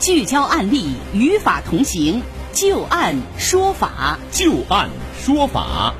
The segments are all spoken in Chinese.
聚焦案例，与法同行，就案说法。就案说法。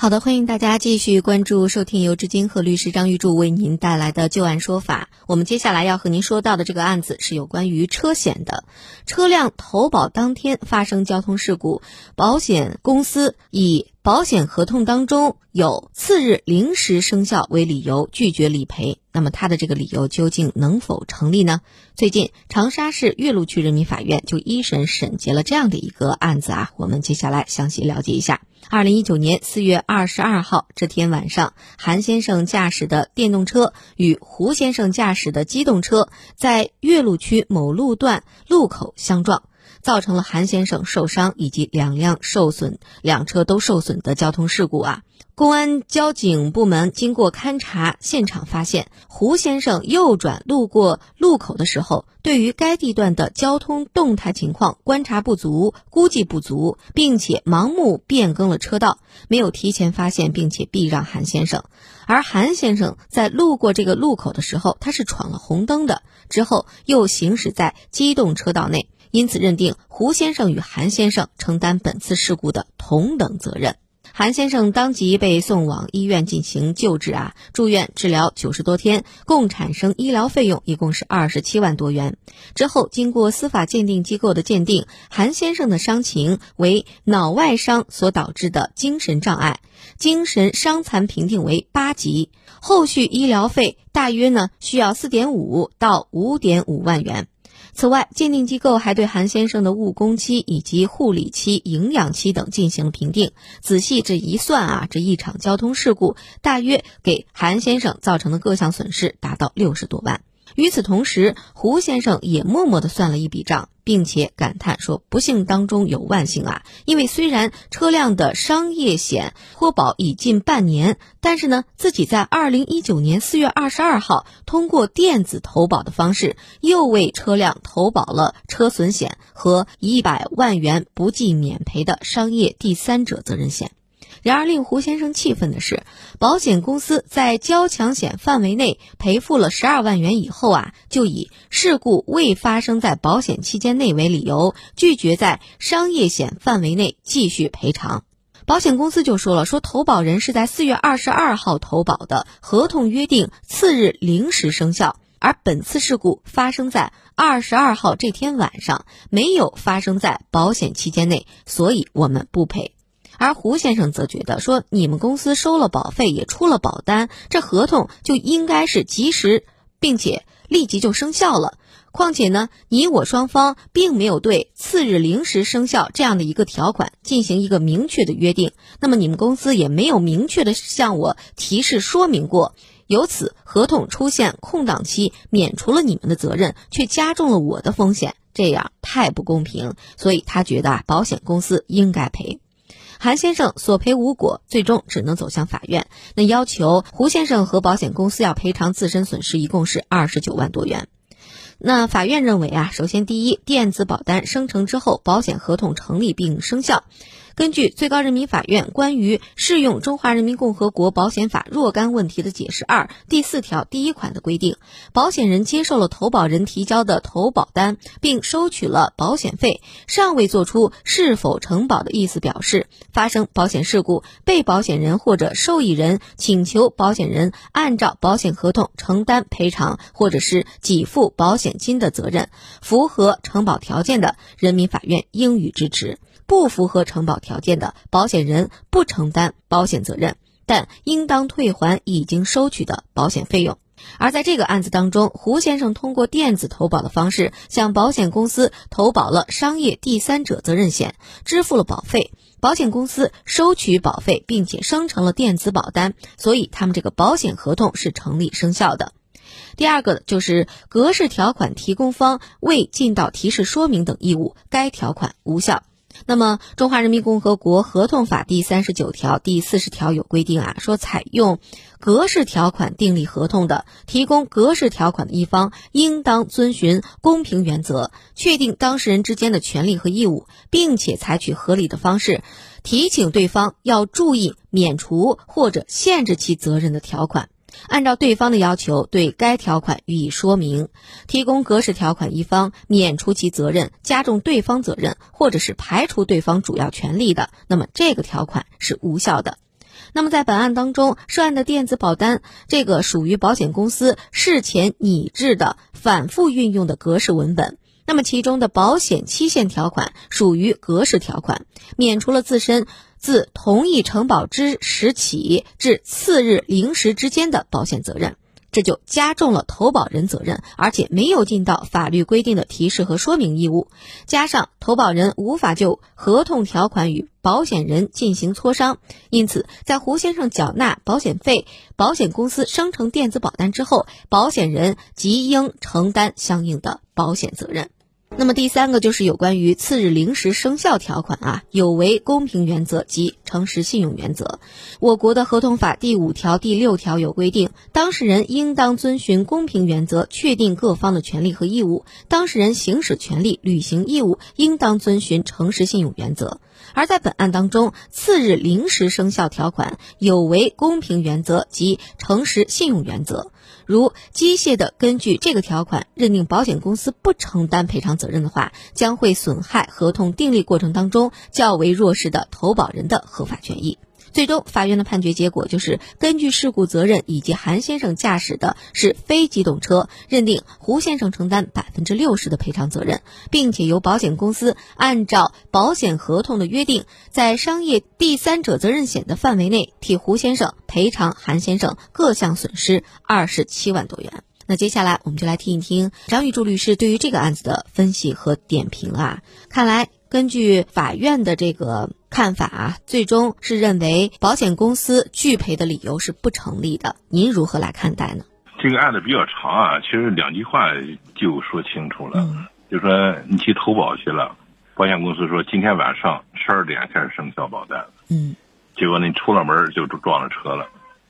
好的，欢迎大家继续关注收听由志金和律师张玉柱为您带来的旧案说法。我们接下来要和您说到的这个案子是有关于车险的。车辆投保当天发生交通事故，保险公司以保险合同当中有次日零时生效为理由拒绝理赔。那么他的这个理由究竟能否成立呢？最近长沙市岳麓区人民法院就一审审结了这样的一个案子啊，我们接下来详细了解一下。二零一九年四月二十二号这天晚上，韩先生驾驶的电动车与胡先生驾驶的机动车在岳麓区某路段路口相撞，造成了韩先生受伤以及两辆受损，两车都受损的交通事故啊。公安交警部门经过勘查现场发现，胡先生右转路过路口的时候，对于该地段的交通动态情况观察不足、估计不足，并且盲目变更了车道，没有提前发现并且避让韩先生。而韩先生在路过这个路口的时候，他是闯了红灯的，之后又行驶在机动车道内，因此认定胡先生与韩先生承担本次事故的同等责任。韩先生当即被送往医院进行救治啊，住院治疗九十多天，共产生医疗费用一共是二十七万多元。之后经过司法鉴定机构的鉴定，韩先生的伤情为脑外伤所导致的精神障碍，精神伤残评定为八级，后续医疗费大约呢需要四点五到五点五万元。此外，鉴定机构还对韩先生的误工期以及护理期、营养期等进行了评定。仔细这一算啊，这一场交通事故大约给韩先生造成的各项损失达到六十多万。与此同时，胡先生也默默地算了一笔账，并且感叹说：“不幸当中有万幸啊！因为虽然车辆的商业险脱保已近半年，但是呢，自己在二零一九年四月二十二号通过电子投保的方式，又为车辆投保了车损险和一百万元不计免赔的商业第三者责任险。”然而，令胡先生气愤的是，保险公司在交强险范围内赔付了十二万元以后啊，就以事故未发生在保险期间内为理由，拒绝在商业险范围内继续赔偿。保险公司就说了，说投保人是在四月二十二号投保的，合同约定次日零时生效，而本次事故发生在二十二号这天晚上，没有发生在保险期间内，所以我们不赔。而胡先生则觉得说，你们公司收了保费，也出了保单，这合同就应该是及时，并且立即就生效了。况且呢，你我双方并没有对次日零时生效这样的一个条款进行一个明确的约定，那么你们公司也没有明确的向我提示说明过，由此合同出现空档期，免除了你们的责任，却加重了我的风险，这样太不公平。所以他觉得，保险公司应该赔。韩先生索赔无果，最终只能走向法院。那要求胡先生和保险公司要赔偿自身损失，一共是二十九万多元。那法院认为啊，首先第一，电子保单生成之后，保险合同成立并生效。根据最高人民法院关于适用《中华人民共和国保险法》若干问题的解释二第四条第一款的规定，保险人接受了投保人提交的投保单，并收取了保险费，尚未作出是否承保的意思表示，发生保险事故，被保险人或者受益人请求保险人按照保险合同承担赔偿或者是给付保险金的责任，符合承保条件的，人民法院应予支持。不符合承保条件的保险人不承担保险责任，但应当退还已经收取的保险费用。而在这个案子当中，胡先生通过电子投保的方式向保险公司投保了商业第三者责任险，支付了保费，保险公司收取保费，并且生成了电子保单，所以他们这个保险合同是成立生效的。第二个就是格式条款提供方未尽到提示说明等义务，该条款无效。那么，《中华人民共和国合同法》第三十九条、第四十条有规定啊，说采用格式条款订立合同的，提供格式条款的一方，应当遵循公平原则，确定当事人之间的权利和义务，并且采取合理的方式，提醒对方要注意免除或者限制其责任的条款。按照对方的要求对该条款予以说明，提供格式条款一方免除其责任、加重对方责任，或者是排除对方主要权利的，那么这个条款是无效的。那么在本案当中，涉案的电子保单这个属于保险公司事前拟制的、反复运用的格式文本。那么其中的保险期限条款属于格式条款，免除了自身自同意承保之时起至次日零时之间的保险责任。这就加重了投保人责任，而且没有尽到法律规定的提示和说明义务，加上投保人无法就合同条款与保险人进行磋商，因此，在胡先生缴纳保险费、保险公司生成电子保单之后，保险人即应承担相应的保险责任。那么第三个就是有关于次日零时生效条款啊，有违公平原则及诚实信用原则。我国的合同法第五条、第六条有规定，当事人应当遵循公平原则，确定各方的权利和义务；当事人行使权利、履行义务，应当遵循诚实信用原则。而在本案当中，次日零时生效条款有违公平原则及诚实信用原则。如机械的根据这个条款认定保险公司不承担赔偿责任的话，将会损害合同订立过程当中较为弱势的投保人的合法权益。最终，法院的判决结果就是根据事故责任以及韩先生驾驶的是非机动车，认定胡先生承担百分之六十的赔偿责任，并且由保险公司按照保险合同的约定，在商业第三者责任险的范围内替胡先生赔偿韩先生各项损失二十七万多元。那接下来我们就来听一听张玉柱律师对于这个案子的分析和点评啊。看来根据法院的这个。看法啊，最终是认为保险公司拒赔的理由是不成立的。您如何来看待呢？这个案子比较长啊，其实两句话就说清楚了。就说你去投保去了，保险公司说今天晚上十二点开始生效保单。嗯。结果你出了门就撞了车了，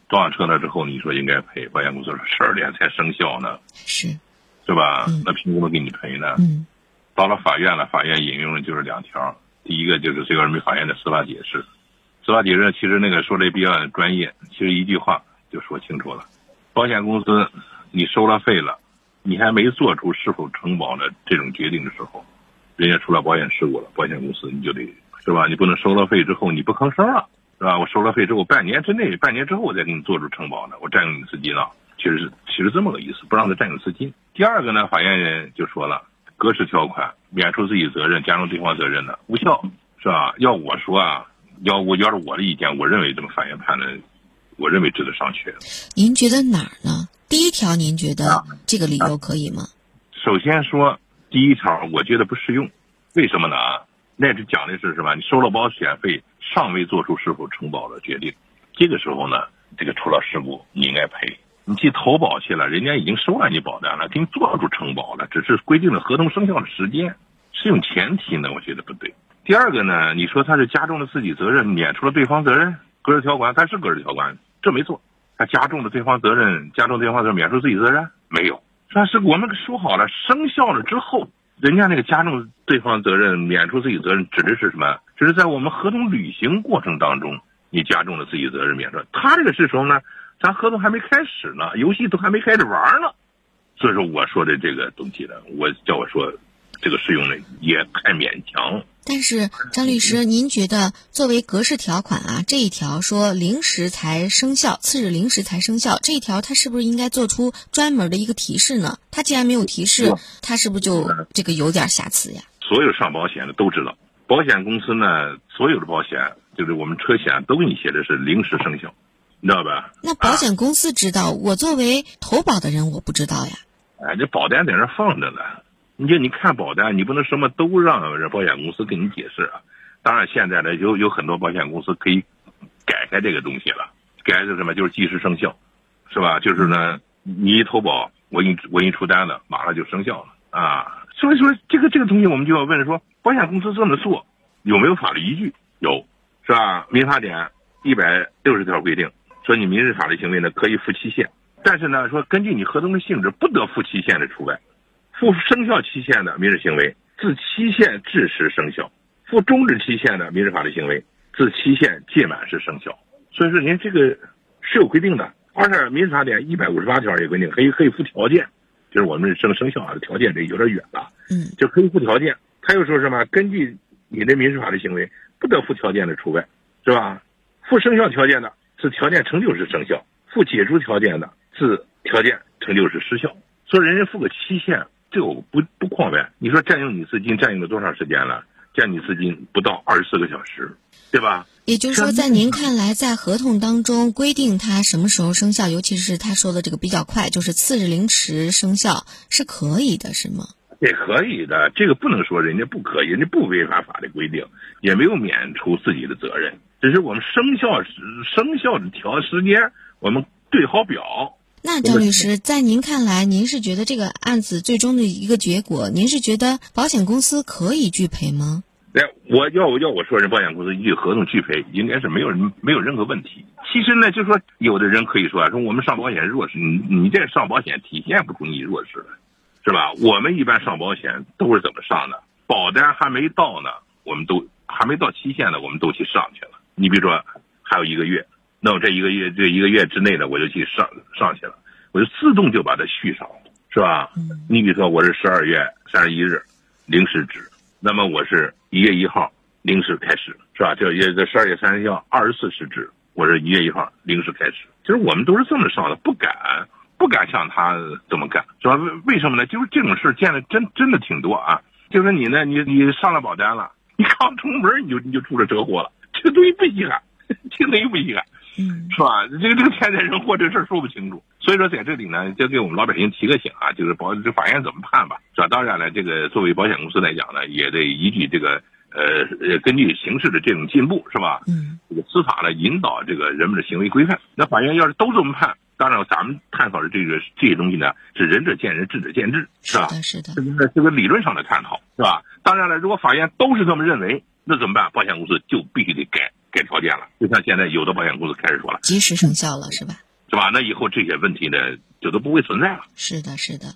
撞了车了之后你说应该赔，保险公司说十二点才生效呢。是。是吧？那凭什么给你赔呢？嗯。到了法院了，法院引用的就是两条。第一个就是最高人民法院的司法解释，司法解释其实那个说的比较专业，其实一句话就说清楚了：保险公司你收了费了，你还没做出是否承保的这种决定的时候，人家出了保险事故了，保险公司你就得是吧？你不能收了费之后你不吭声了，是吧？我收了费之后半年之内，半年之后我再给你做出承保的，我占用你资金了，其实是其实这么个意思，不让他占用资金。第二个呢，法院人就说了。格式条款免除自己责任，加重对方责任的无效，是吧？要我说啊，要我要是我的意见，我认为这么法院判的，我认为值得商榷。您觉得哪儿呢？第一条，您觉得这个理由可以吗？首先说第一条，我觉得不适用。为什么呢？那是讲的是什么？你收了保险费，尚未做出是否承保的决定，这个时候呢，这个出了事故，你应该赔。你去投保去了，人家已经收了你保单了，给你做出承保了，只是规定了合同生效的时间，适用前提呢，我觉得不对。第二个呢，你说他是加重了自己责任，免除了对方责任，格式条款，它是格式条款，这没错。他加重了对方责任，加重对方责任，免除自己责任，没有。但是我们说好了，生效了之后，人家那个加重对方责任，免除自己责任，指的是什么？只是在我们合同履行过程当中，你加重了自己责任，免除。他这个是什么呢？咱合同还没开始呢，游戏都还没开始玩呢，所以说我说的这个东西呢，我叫我说，这个适用呢也太勉强。但是张律师，您觉得作为格式条款啊，这一条说零时才生效，次日零时才生效，这一条它是不是应该做出专门的一个提示呢？它既然没有提示，它是不是就这个有点瑕疵呀？所有上保险的都知道，保险公司呢，所有的保险就是我们车险都给你写的是零时生效。你知道吧？那保险公司知道，我作为投保的人，我不知道呀。哎，这保单在那放着呢，你就你看保单，你不能什么都让这保险公司给你解释啊。当然，现在呢，有有很多保险公司可以改开这个东西了，改是什么？就是即时生效，是吧？就是呢，你一投保，我给你我给你出单子，马上就生效了啊。所以说，这个这个东西，我们就要问说，保险公司这么做有没有法律依据？有，是吧？民法典一百六十条规定。说你民事法律行为呢可以负期限，但是呢说根据你合同的性质不得负期限的除外，负生效期限的民事行为自期限至时生效，负终止期限的民事法律行为自期限届满时生效。所以说您这个是有规定的，二十二民事法典一百五十八条也规定，可以可以附条件，就是我们生生效的条件这有点远了，嗯，就可以附条件。他又说什么？根据你的民事法律行为，不得附条件的除外，是吧？附生效条件的是条件成就是生效，附解除条件的是条件成就是失效。说人家付个期限，这个我不不框呗。你说占用你资金占用了多长时间了？占你资金不到二十四个小时，对吧？也就是说，在您看来，在合同当中规定它什么时候生效，尤其是他说的这个比较快，就是次日零时生效，是可以的，是吗？也可以的，这个不能说人家不可以，人家不违反法律规定，也没有免除自己的责任，只是我们生效时生效的调时间，我们对好表。那张律师，在您看来，您是觉得这个案子最终的一个结果，您是觉得保险公司可以拒赔吗？哎，我要我要我说，人保险公司依据合同拒赔，应该是没有没有任何问题。其实呢，就说有的人可以说啊，说我们上保险弱势，你你这上保险体现不出你弱势来。是吧？我们一般上保险都是怎么上的？保单还没到呢，我们都还没到期限呢，我们都去上去了。你比如说还有一个月，那我这一个月这一个月之内呢，我就去上上去了，我就自动就把它续上，是吧？你比如说我是十二月三十一日零时止，那么我是一月一号零时开始，是吧？这也这十二月三十一号二十四时止，我是一月一号零时开始。其实我们都是这么上的，不敢。不敢像他这么干，主要为为什么呢？就是这种事见的真真的挺多啊。就是你呢，你你上了保单了，你刚出门你就你就出了车祸了，这个东西不稀罕，这个东西不稀罕，嗯，是吧？这个这个天灾人祸这事儿说不清楚，所以说在这里呢，就给我们老百姓提个醒啊，就是保这法院怎么判吧，是吧？当然了，这个作为保险公司来讲呢，也得依据这个呃呃根据形势的这种进步，是吧？嗯，这个司法呢引导这个人们的行为规范。那法院要是都这么判。当然，咱们探讨的这个这些东西呢，是仁者见仁，智者见智，是吧？是的，是的。这个这个理论上的探讨，是吧？当然了，如果法院都是这么认为，那怎么办？保险公司就必须得改改条件了。就像现在有的保险公司开始说了，及时生效了，是吧？是吧？那以后这些问题呢，就都不会存在了。是的，是的。